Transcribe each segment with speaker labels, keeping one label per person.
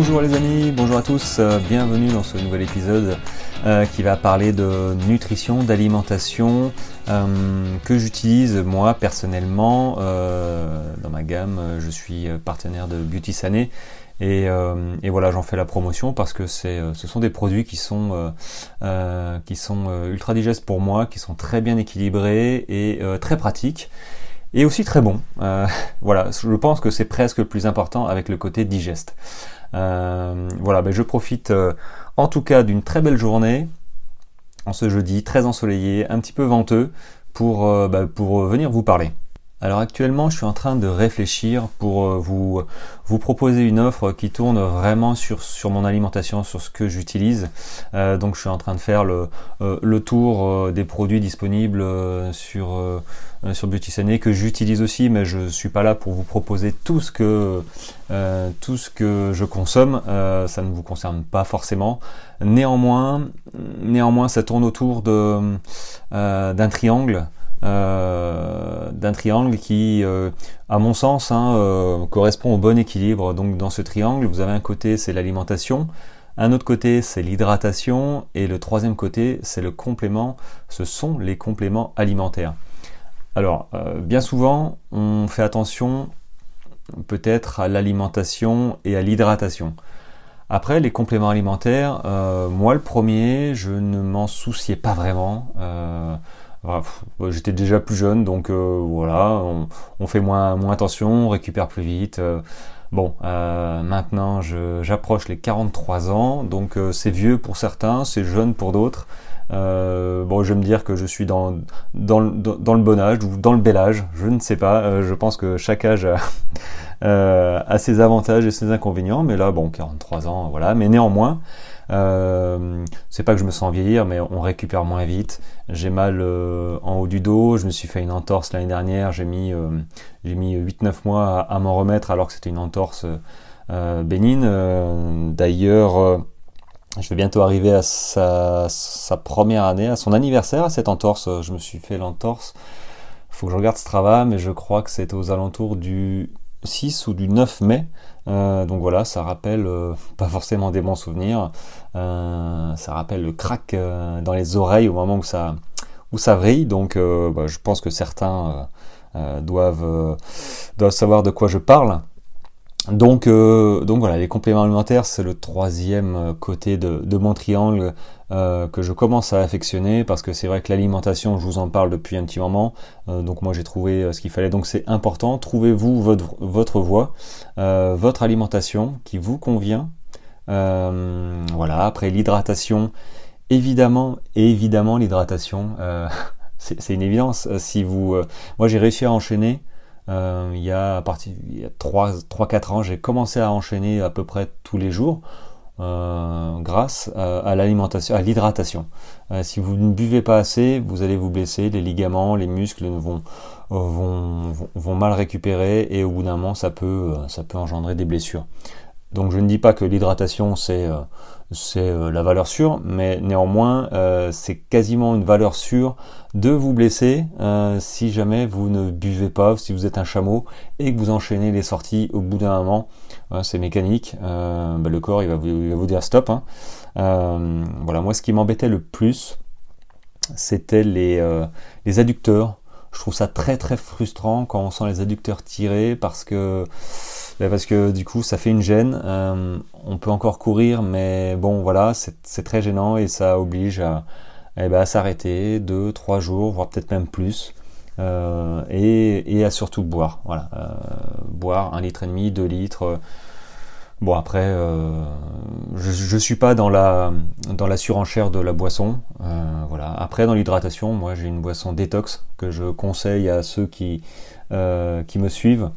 Speaker 1: Bonjour les amis, bonjour à tous, euh, bienvenue dans ce nouvel épisode euh, qui va parler de nutrition, d'alimentation euh, que j'utilise moi personnellement dans ma gamme. Je suis partenaire de Beauty Sané et, voilà j'en fais la promotion parce que ce sont des produits qui sont, qui sont ultra digestes pour moi, qui sont très bien équilibrés et très pratiques et aussi très bons. voilà, je pense que c'est presque le plus important avec le côté digeste. Euh, voilà, ben je profite euh, en tout cas d'une très belle journée en ce jeudi, très ensoleillé, un petit peu venteux, pour, euh, ben, pour venir vous parler. Alors actuellement, je suis en train de réfléchir pour vous, vous proposer une offre qui tourne vraiment sur, sur mon alimentation, sur ce que j'utilise. donc je suis en train de faire le, le tour des produits disponibles sur, euh, sur Beauty Sané que j'utilise aussi, mais je suis pas là pour vous proposer tout ce que euh, tout ce que je consomme. Euh, ça ne vous concerne pas forcément. Néanmoins, néanmoins, ça tourne autour d'un triangle. D'un triangle qui, à mon sens, hein, correspond au bon équilibre. Donc dans ce triangle, vous avez un côté, c'est l'alimentation, un autre côté, c'est l'hydratation, et le troisième côté, c'est le complément. Ce sont les compléments alimentaires. Alors, euh, bien souvent, on fait attention peut-être à l'alimentation et à l'hydratation. Après, les compléments alimentaires, euh, moi le premier, je ne m'en souciais pas vraiment. Euh, j'étais déjà plus jeune, donc voilà, on, fait moins, attention, on récupère plus vite. bon, maintenant j'approche les 43 ans, donc c'est vieux pour certains, c'est jeune pour d'autres. Euh, bon, je vais me dire que je suis dans, dans, le bon âge ou dans le bel âge, je ne sais pas. Euh, je pense que chaque âge euh, a, ses avantages et ses inconvénients, mais là, bon, 43 ans, voilà. Mais néanmoins, euh, c'est pas que je me sens vieillir, mais on récupère moins vite. J'ai mal en haut du dos, je me suis fait une entorse l'année dernière, j'ai mis, j'ai mis 8-9 mois à, m'en remettre alors que c'était une entorse bénigne. D'ailleurs, je vais bientôt arriver à sa, première année, à son anniversaire, à cette entorse. Je me suis fait l'entorse. Faut que je regarde ce travail, mais je crois que c'est aux alentours du 6 ou du 9 mai. Euh, donc voilà, ça rappelle euh, pas forcément des bons souvenirs. Euh, ça rappelle le crack dans les oreilles au moment où ça, où ça vrille. Donc bah, je pense que certains doivent, doivent savoir de quoi je parle. Donc, donc voilà, les compléments alimentaires, c'est le troisième côté de, mon triangle euh, que je commence à affectionner parce que c'est vrai que l'alimentation, je vous en parle depuis un petit moment, donc moi j'ai trouvé ce qu'il fallait. Donc c'est important, trouvez-vous votre, votre voie, votre alimentation qui vous convient. voilà, après l'hydratation, évidemment, évidemment l'hydratation, c'est une évidence. Si vous, moi j'ai réussi à enchaîner euh, il y a il y a 3-4 ans, j'ai commencé à enchaîner à peu près tous les jours. Euh, grâce à, l'alimentation, à l'hydratation. Euh, si vous ne buvez pas assez, vous allez vous blesser, les ligaments, les muscles vont, vont, vont mal récupérer et au bout d'un moment ça peut, ça peut engendrer des blessures. Donc je ne dis pas que l'hydratation c'est c'est euh, la valeur sûre, mais néanmoins euh, c'est quasiment une valeur sûre de vous blesser euh, si jamais vous ne buvez pas, si vous êtes un chameau et que vous enchaînez les sorties au bout d'un moment. c'est mécanique, bah, le corps il va, vous, dire stop. Hein. voilà, moi ce qui m'embêtait le plus, c'était les, les adducteurs. Je trouve ça très très frustrant quand on sent les adducteurs tirés parce que bah, parce que du coup ça fait une gêne. Euh, on peut encore courir, mais bon voilà, c'est très gênant et ça oblige à, eh ben, à s'arrêter deux, trois jours, voire peut-être même plus. Euh, et, à surtout boire. Voilà, euh, boire un litre et demi, deux litres. Bon après, je, ne suis pas dans la dans la surenchère de la boisson. voilà. Après dans l'hydratation, moi j'ai une boisson détox que je conseille à ceux qui me suivent.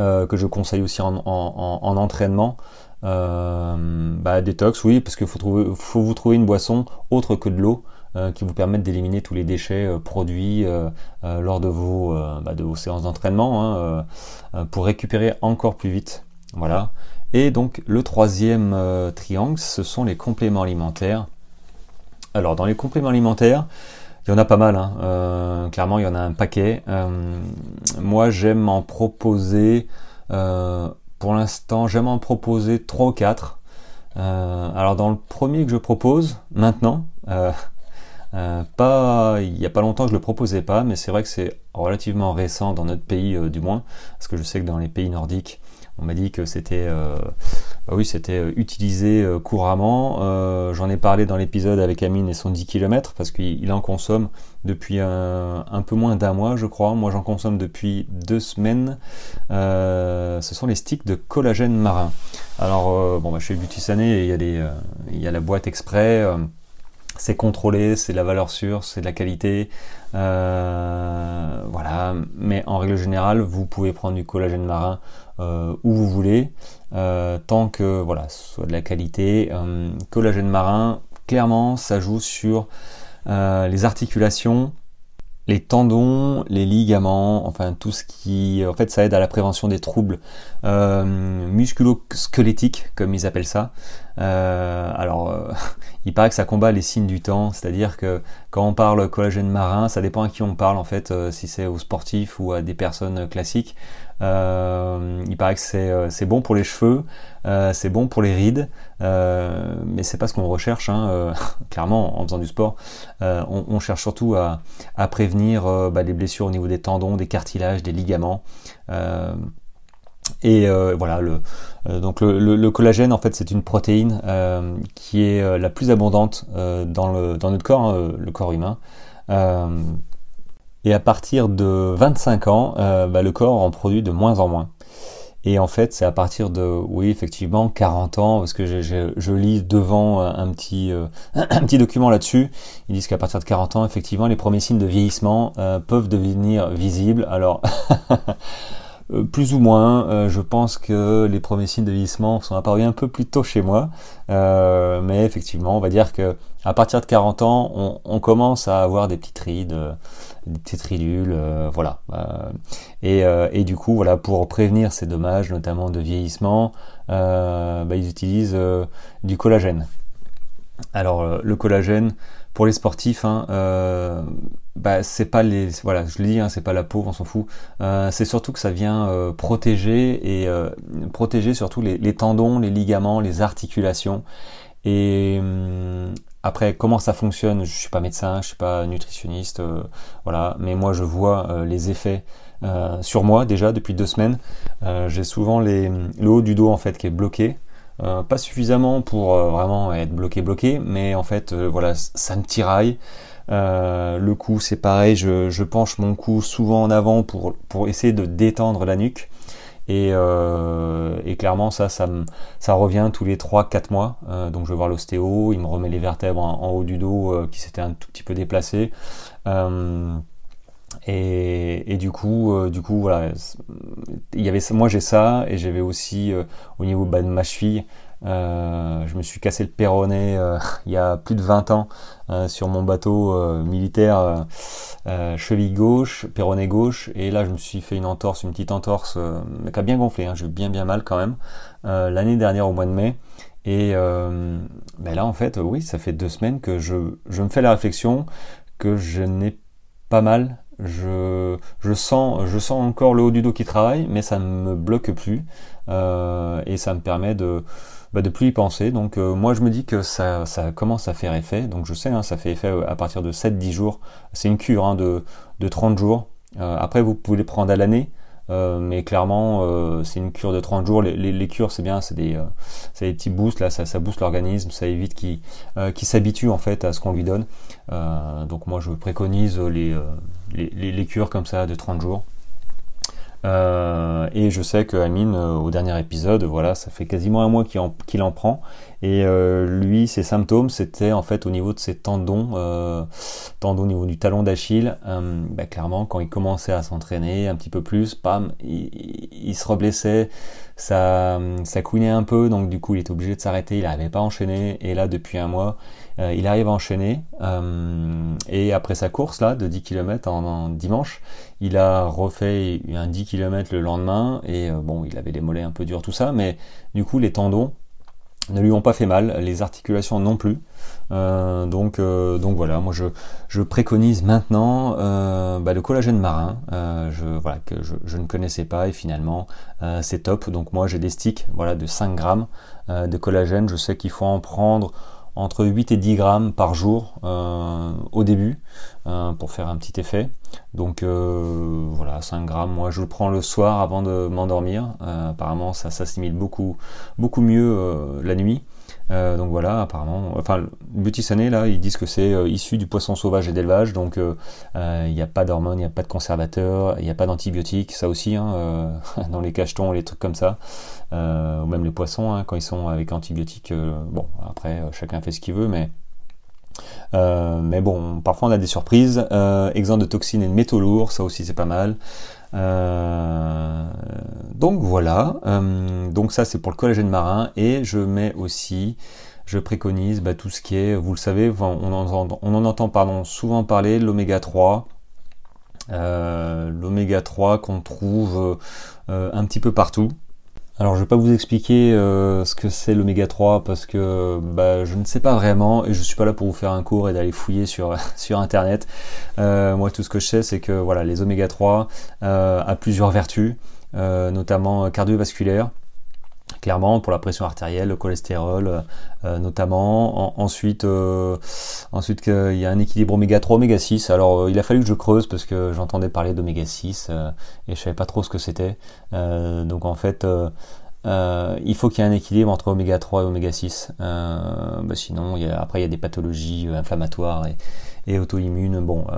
Speaker 1: Euh, que je conseille aussi en, entraînement. Euh, bah, détox, oui, parce qu'il faut, vous trouver une boisson autre que de l'eau euh, qui vous permette d'éliminer tous les déchets produits lors de vos, bah, de vos séances d'entraînement hein, pour récupérer encore plus vite. Voilà. Et donc le troisième triangle, ce sont les compléments alimentaires. Alors dans les compléments alimentaires, il y en a pas mal, hein. euh, clairement il y en a un paquet. Euh, moi j'aime en proposer euh, pour l'instant, j'aime en proposer 3 ou 4. alors dans le premier que je propose, maintenant, pas, il n'y a pas longtemps que je le proposais pas, mais c'est vrai que c'est relativement récent dans notre pays du moins, parce que je sais que dans les pays nordiques, on m'a dit que c'était euh, bah oui, c'était euh, utilisé euh, couramment. J'en ai parlé dans l'épisode avec Amine et son 10 km parce qu'il en consomme depuis un, peu moins d'un mois, je crois. Moi, j'en consomme depuis deux semaines. ce sont les sticks de collagène marin. Alors, bon, bah, chez Sané, il y a il y a la boîte exprès c'est contrôlé, c'est de la valeur sûre, c'est de la qualité, voilà. Mais en règle générale, vous pouvez prendre du collagène marin euh, où vous voulez, euh, tant que voilà, ce soit de la qualité. Euh, collagène marin, clairement, ça joue sur les articulations, les tendons, les ligaments, enfin tout ce qui, en fait, ça aide à la prévention des troubles musculo-squelettiques, comme ils appellent ça. alors, il paraît que ça combat les signes du temps, c'est-à-dire que quand on parle collagène marin, ça dépend à qui on parle en fait, si c'est aux sportifs ou à des personnes classiques. Euh, il paraît que c'est euh, bon pour les cheveux, euh, c'est bon pour les rides, mais c'est pas ce qu'on recherche. Hein, clairement, en faisant du sport, on, cherche surtout à, prévenir bah, les blessures au niveau des tendons, des cartilages, des ligaments. Et voilà, le, donc le, collagène, en fait, c'est une protéine qui est la plus abondante dans, le, dans notre corps, hein, le corps humain. Et à partir de 25 ans, euh, bah, le corps en produit de moins en moins. Et en fait, c'est à partir de, oui, effectivement, 40 ans, parce que je, lis devant un petit, euh, un petit document là-dessus. Ils disent qu'à partir de 40 ans, effectivement, les premiers signes de vieillissement euh, peuvent devenir visibles. Alors, plus ou moins, je pense que les premiers signes de vieillissement sont apparus un peu plus tôt chez moi. mais effectivement, on va dire que à partir de 40 ans, on, commence à avoir des petites rides des petites ridules, euh, voilà. Euh, et, euh, et, du coup, voilà, pour prévenir ces dommages, notamment de vieillissement, bah, ils utilisent du collagène. Alors le collagène pour les sportifs, hein, bah, c'est pas les, voilà, je le dis, hein, c'est pas la peau, on s'en fout. c'est surtout que ça vient protéger et protéger surtout les, tendons, les ligaments, les articulations. Et hum, après, comment ça fonctionne Je suis pas médecin, je suis pas nutritionniste, euh, voilà. Mais moi, je vois euh, les effets euh, sur moi déjà depuis deux semaines. J'ai souvent le haut du dos en fait qui est bloqué. Pas suffisamment pour vraiment être bloqué bloqué, mais en fait, voilà, ça me tiraille. le cou, c'est pareil. Je, penche mon cou souvent en avant pour pour essayer de détendre la nuque. Et, euh, clairement, ça, ça, ça revient tous les 3-4 mois. Euh, donc je vais voir l'ostéo, il me remet les vertèbres en, haut du dos euh, qui s'étaient un tout petit peu déplacées. Euh, et, du coup, du coup, voilà, il y avait, moi j'ai ça, et j'avais aussi au niveau de ma cheville, euh, je me suis cassé le péroné euh, il y a plus de 20 ans euh, sur mon bateau militaire, cheville gauche, péroné gauche, et là je me suis fait une entorse, une petite entorse qui a bien gonflé, hein, j'ai eu bien bien mal quand même, l'année dernière au mois de mai. Et ben là en fait, oui, ça fait deux semaines que je me fais la réflexion que je n'ai pas mal je, sens, je sens encore le haut du dos qui travaille, mais ça ne me bloque plus et ça me permet de, bah, de plus y penser. Donc euh, moi je me dis que ça, commence à faire effet. Donc je sais, hein, ça fait effet euh, à partir de 7-10 jours. C'est une cure hein, de, de 30 jours. Euh, après vous pouvez les prendre à l'année. mais clairement, c'est une cure de 30 jours. Les, cures, c'est bien, c'est des, des petits boosts là, ça, booste l'organisme, ça évite qu'il qu s'habitue en fait à ce qu'on lui donne. donc moi, je préconise les, les, les, cures comme ça de 30 jours. Euh, et je sais que Amine, euh, au dernier épisode, voilà, ça fait quasiment un mois qu'il en, en, prend. Et euh, lui, ses symptômes, c'était en fait au niveau de ses tendons, tendons au niveau du talon d'Achille. Bah, clairement, quand il commençait à s'entraîner un petit peu plus, pam, il, il, se reblessait, ça, ça couinait un peu, donc du coup, il était obligé de s'arrêter. Il n'arrivait pas à enchaîner. Et là, depuis un mois, euh, il arrive à enchaîner euh, et après sa course là de 10 km en, dimanche, il a refait un 10 km le lendemain et euh, bon, il avait les mollets un peu durs tout ça, mais du coup les tendons ne lui ont pas fait mal, les articulations non plus. Euh, donc, euh, donc voilà, moi je, je préconise maintenant euh, bah, le collagène marin, je, voilà, que je, ne connaissais pas et finalement c'est top. Donc moi j'ai des sticks voilà, de 5 grammes de collagène, je sais qu'il faut en prendre entre 8 et 10 grammes par jour au début pour faire un petit effet. Donc voilà, 5 grammes, moi je le prends le soir avant de m'endormir. apparemment ça s'assimile beaucoup, beaucoup mieux la nuit. Euh, donc voilà, apparemment, enfin, Beauty là, ils disent que c'est euh, issu du poisson sauvage et d'élevage, donc euh, il n'y a pas d'hormones, il n'y a pas de conservateurs, il n'y a pas d'antibiotiques, ça aussi, hein, dans les cachetons, les trucs comme ça, ou même les poissons, hein, quand ils sont avec antibiotiques, bon, après, chacun fait ce qu'il veut, mais mais bon, parfois on a des surprises. Euh, de toxines et de métaux lourds, ça aussi c'est pas mal. Euh, donc voilà, euh, donc ça c'est pour le collagène marin et je mets aussi, je préconise bah, tout ce qui est, vous le savez, on en, entend souvent parler, l'oméga 3. Euh, l'oméga 3 qu'on trouve un petit peu partout. Alors je vais pas vous expliquer euh, ce que c'est l'oméga 3 parce que bah, je ne sais pas vraiment et je suis pas là pour vous faire un cours et d'aller fouiller sur, sur internet. Euh, moi tout ce que je sais c'est que voilà les oméga 3 euh, a plusieurs vertus, notamment cardiovasculaires clairement pour la pression artérielle, le cholestérol euh, notamment. ensuite, euh, ensuite il y a un équilibre oméga 3, oméga 6. Alors euh, il a fallu que je creuse parce que j'entendais parler d'oméga 6 et je savais pas trop ce que c'était. donc en fait, il faut qu'il y ait un équilibre entre oméga 3 et oméga 6. Bah, sinon, après il y a des pathologies inflammatoires et, et auto-immune. Bon, euh,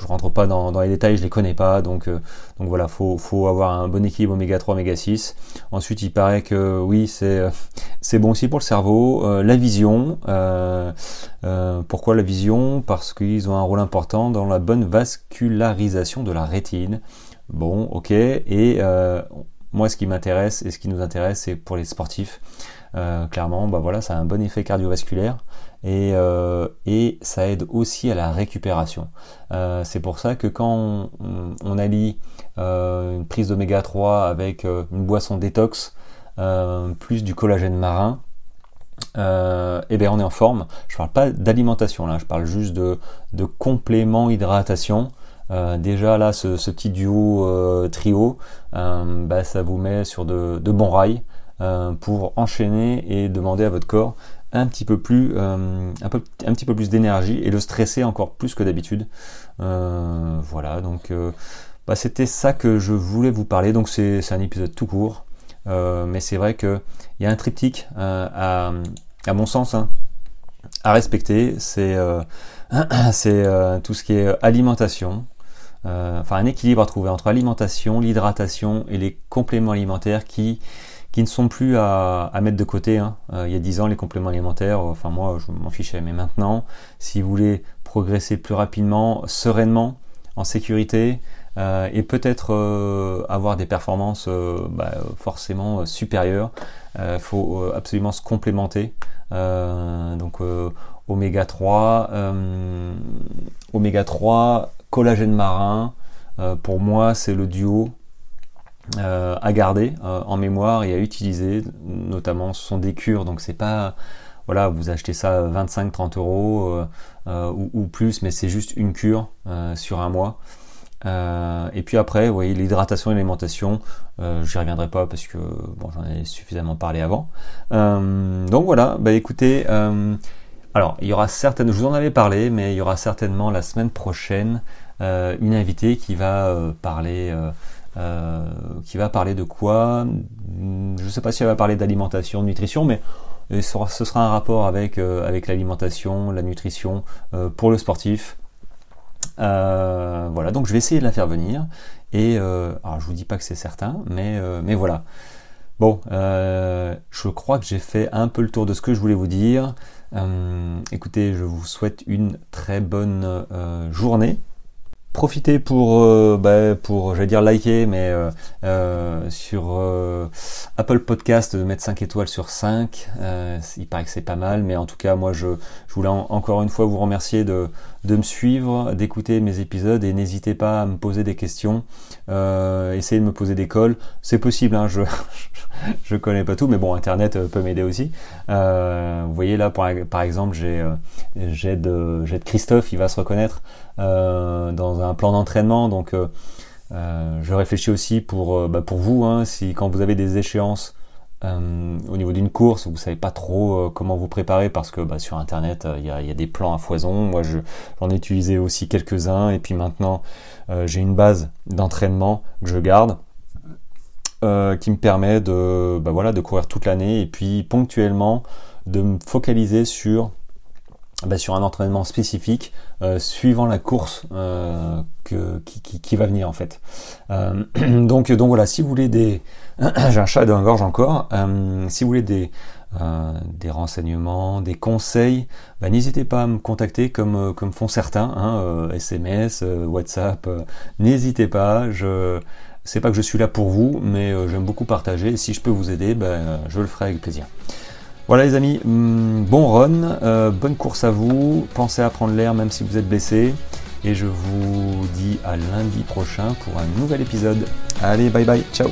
Speaker 1: je rentre pas dans, les détails, je les connais pas, donc euh, voilà, faut faut avoir un bon équilibre oméga 3, oméga 6. Ensuite, il paraît que oui, c'est c'est bon aussi pour le cerveau, euh, la vision. pourquoi la vision? Parce qu'ils ont un rôle important dans la bonne vascularisation de la rétine. Bon, ok. Et moi, ce qui m'intéresse et ce qui nous intéresse, c'est pour les sportifs. clairement, bah voilà, ça a un bon effet cardiovasculaire et, euh, ça aide aussi à la récupération. Euh, c'est pour ça que quand on, allie euh, une prise d'oméga 3 avec une boisson détox, plus du collagène marin, euh, et bien on est en forme. Je parle pas d'alimentation là, je parle juste de complément hydratation. Déjà là, ce, petit duo trio, bah, ça vous met sur de, bons rails pour enchaîner et demander à votre corps un petit peu plus, euh, un, petit peu plus d'énergie et le stresser encore plus que d'habitude. Euh, voilà, donc euh, bah, c'était ça que je voulais vous parler. Donc c'est un épisode tout court, mais c'est vrai qu'il y a un triptyque à, mon sens hein, à respecter. C'est tout ce qui est alimentation. Enfin un équilibre à trouver entre alimentation, l'hydratation et les compléments alimentaires qui ne sont plus à, mettre de côté. Hein. Euh, il y a 10 ans, les compléments alimentaires, enfin moi, je m'en fichais. Mais maintenant, si vous voulez progresser plus rapidement, sereinement, en sécurité, euh, et peut-être euh, avoir des performances bah, forcément supérieures, il faut absolument se complémenter. donc oméga 3, oméga 3, collagène marin, pour moi c'est le duo euh, à garder euh, en mémoire et à utiliser. Notamment, ce sont des cures, donc c'est pas voilà, vous achetez ça 25-30 euros euh, ou, plus, mais c'est juste une cure sur un mois. et puis après, vous voyez, l'hydratation et l'alimentation, j'y reviendrai pas parce que bon, j'en ai suffisamment parlé avant. donc voilà, bah écoutez, alors il y aura certaines, je vous en avais parlé, mais il y aura certainement la semaine prochaine une invitée qui va parler euh, qui va parler de quoi? Je ne sais pas si elle va parler d'alimentation, de nutrition, mais ce sera, un rapport avec, euh, l'alimentation, la nutrition euh, pour le sportif. voilà, donc je vais essayer de la faire venir. Et alors je vous dis pas que c'est certain, mais voilà. Bon, je crois que j'ai fait un peu le tour de ce que je voulais vous dire. Écoutez, je vous souhaite une très bonne journée Profitez pour, euh, bah, pour j'allais dire liker, mais euh, euh, sur Apple Podcast de mettre 5 étoiles sur 5. il paraît que c'est pas mal, mais en tout cas, moi, je, voulais encore une fois vous remercier de, de me suivre, d'écouter mes épisodes et n'hésitez pas à me poser des questions. essayez de me poser des calls. C'est possible, hein, je, je connais pas tout, mais bon, Internet peut m'aider aussi. vous voyez là, par, exemple, j'ai j'ai de, Christophe, il va se reconnaître dans un plan d'entraînement. Donc, euh, euh, je réfléchis aussi pour, euh, bah, pour vous, hein, si quand vous avez des échéances au niveau d'une course, vous savez pas trop comment vous préparer parce que bah, sur internet il y, a, des plans à foison. Moi j'en ai utilisé aussi quelques-uns et puis maintenant j'ai une base d'entraînement que je garde qui me permet de, bah, voilà, de courir toute l'année et puis ponctuellement de me focaliser sur bah, sur un entraînement spécifique euh, suivant la course euh, que, qui, qui, qui, va venir en fait. Euh, donc, donc voilà, si vous voulez des... J'ai un chat dans la gorge encore. si vous voulez des, des renseignements, des conseils, bah, n'hésitez pas à me contacter comme, comme font certains, hein, SMS, WhatsApp, n'hésitez pas. Je c'est pas que je suis là pour vous, mais j'aime beaucoup partager. Si je peux vous aider, ben, je le ferai avec plaisir. Voilà les amis, mm, bon run, euh, bonne course à vous, pensez à prendre l'air même si vous êtes blessé, et je vous dis à lundi prochain pour un nouvel épisode. Allez, bye bye, ciao